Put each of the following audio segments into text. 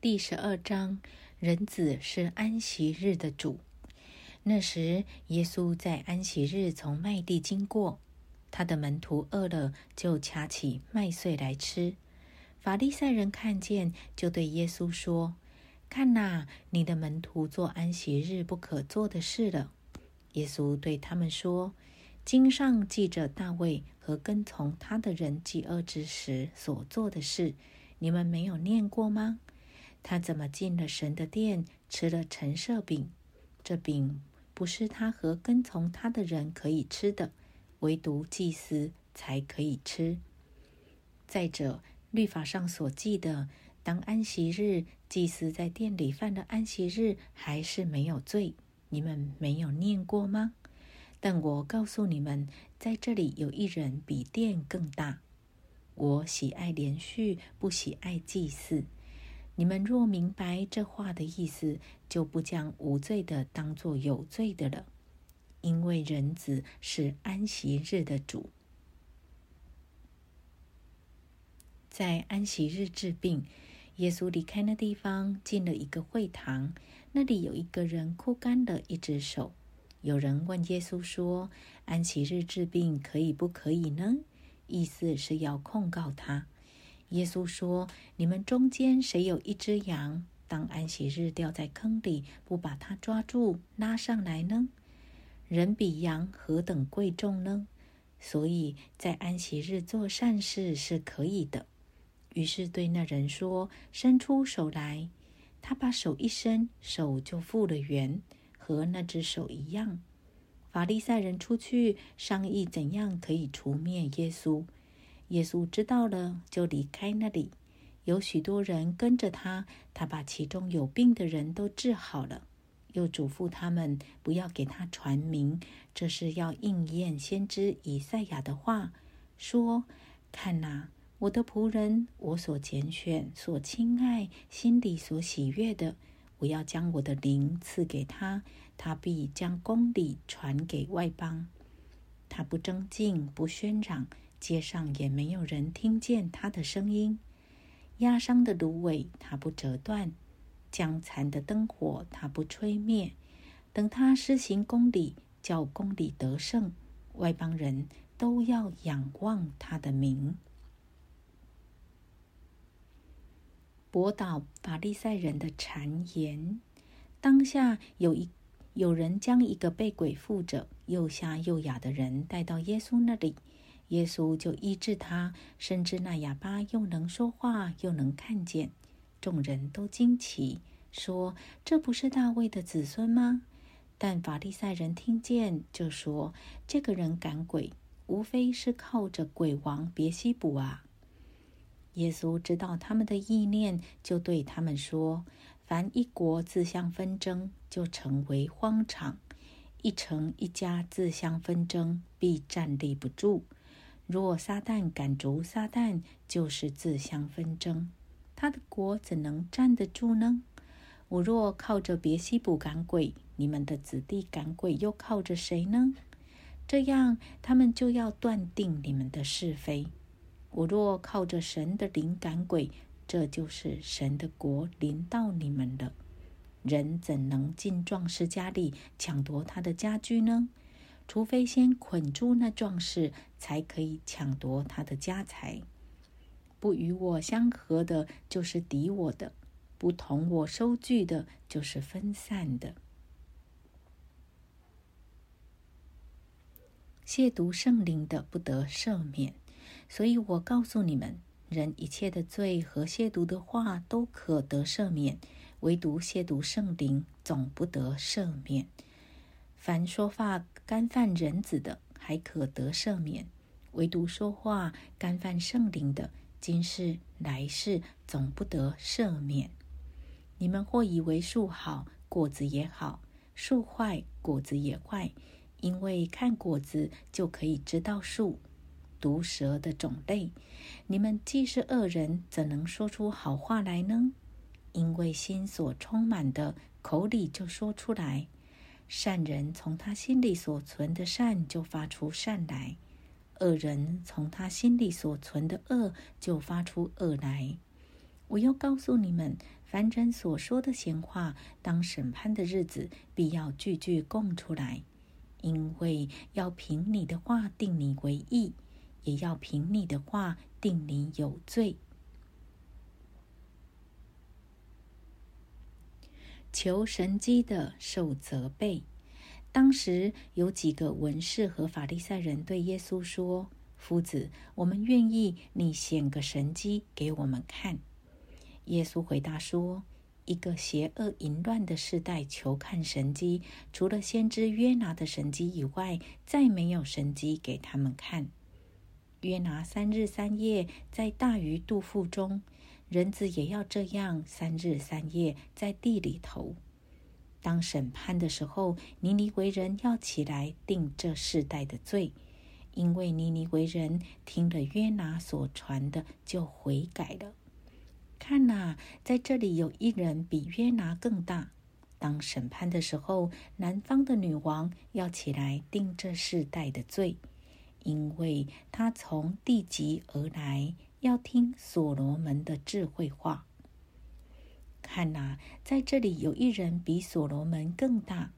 第十二章：人子是安息日的主。那时，耶稣在安息日从麦地经过，他的门徒饿了，就掐起麦穗来吃。法利赛人看见，就对耶稣说：“看哪，你的门徒做安息日不可做的事了。”耶稣对他们说：“经上记着大卫和跟从他的人饥饿之时所做的事。”你们没有念过吗？他怎么进了神的殿，吃了陈设饼？这饼不是他和跟从他的人可以吃的，唯独祭司才可以吃。再者，律法上所记的，当安息日，祭司在店里犯了安息日，还是没有罪。你们没有念过吗？但我告诉你们，在这里有一人比殿更大。我喜爱连续，不喜爱祭祀。你们若明白这话的意思，就不将无罪的当作有罪的了。因为人子是安息日的主。在安息日治病，耶稣离开那地方，进了一个会堂。那里有一个人枯干了一只手。有人问耶稣说：“安息日治病可以不可以呢？”意思是要控告他。耶稣说：“你们中间谁有一只羊，当安息日掉在坑里，不把它抓住拉上来呢？人比羊何等贵重呢？所以在安息日做善事是可以的。”于是对那人说：“伸出手来。”他把手一伸，手就复了原，和那只手一样。法利赛人出去商议怎样可以除灭耶稣。耶稣知道了，就离开那里。有许多人跟着他，他把其中有病的人都治好了，又嘱咐他们不要给他传名，这是要应验先知以赛亚的话，说：“看哪，我的仆人，我所拣选、所亲爱、心里所喜悦的。”我要将我的灵赐给他，他必将公理传给外邦。他不争竞，不喧嚷，街上也没有人听见他的声音。压伤的芦苇，他不折断；将残的灯火，他不吹灭。等他施行公理，叫公理得胜，外邦人都要仰望他的名。驳倒法利赛人的谗言。当下有一有人将一个被鬼附着、又瞎又哑的人带到耶稣那里，耶稣就医治他，甚至那哑巴又能说话，又能看见。众人都惊奇，说：“这不是大卫的子孙吗？”但法利赛人听见，就说：“这个人赶鬼，无非是靠着鬼王别西卜啊。”耶稣知道他们的意念，就对他们说：“凡一国自相纷争，就成为荒场；一城一家自相纷争，必站立不住。若撒旦赶逐撒旦，就是自相纷争，他的国怎能站得住呢？我若靠着别西卜赶鬼，你们的子弟赶鬼又靠着谁呢？这样，他们就要断定你们的是非。”我若靠着神的灵赶鬼，这就是神的国临到你们了。人怎能进壮士家里抢夺他的家居呢？除非先捆住那壮士，才可以抢夺他的家财。不与我相合的，就是敌我的；不同我收据的，就是分散的。亵渎圣灵的，不得赦免。所以我告诉你们，人一切的罪和亵渎的话都可得赦免，唯独亵渎圣灵总不得赦免。凡说话干犯人子的，还可得赦免；唯独说话干犯圣灵的，今世来世总不得赦免。你们或以为树好，果子也好；树坏，果子也坏，因为看果子就可以知道树。毒蛇的种类，你们既是恶人，怎能说出好话来呢？因为心所充满的，口里就说出来。善人从他心里所存的善，就发出善来；恶人从他心里所存的恶，就发出恶来。我要告诉你们，凡人所说的闲话，当审判的日子，必要句句供出来，因为要凭你的话定你为义，也要凭你的话定你有罪。求神机的受责备。当时有几个文士和法利赛人对耶稣说：“夫子，我们愿意你显个神机给我们看。”耶稣回答说：“一个邪恶淫乱的世代求看神机，除了先知约拿的神机以外，再没有神机给他们看。约拿三日三夜在大鱼肚腹中。”人子也要这样三日三夜在地里头。当审判的时候，尼尼为人要起来定这世代的罪，因为尼尼为人听了约拿所传的，就悔改了。看呐，在这里有一人比约拿更大。当审判的时候，南方的女王要起来定这世代的罪，因为她从地极而来。要听所罗门的智慧话。看呐，在这里有一人比所罗门更大。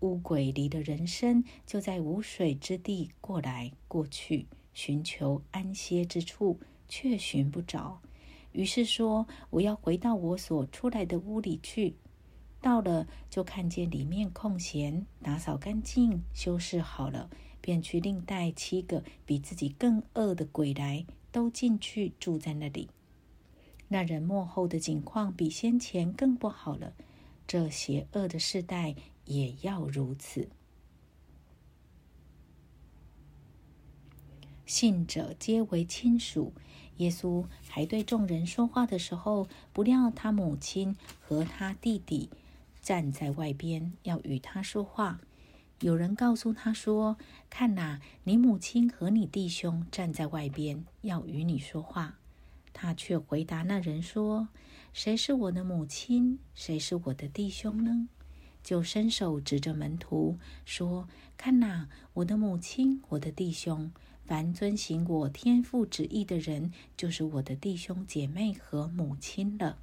乌鬼离的人生就在无水之地过来过去，寻求安歇之处，却寻不着。于是说：“我要回到我所出来的屋里去。”到了，就看见里面空闲，打扫干净，修饰好了，便去另带七个比自己更恶的鬼来。都进去住在那里。那人幕后的景况比先前更不好了。这邪恶的时代也要如此。信者皆为亲属。耶稣还对众人说话的时候，不料他母亲和他弟弟站在外边，要与他说话。有人告诉他说：“看呐，你母亲和你弟兄站在外边，要与你说话。”他却回答那人说：“谁是我的母亲？谁是我的弟兄呢？”就伸手指着门徒说：“看呐，我的母亲，我的弟兄。凡遵行我天父旨意的人，就是我的弟兄姐妹和母亲了。”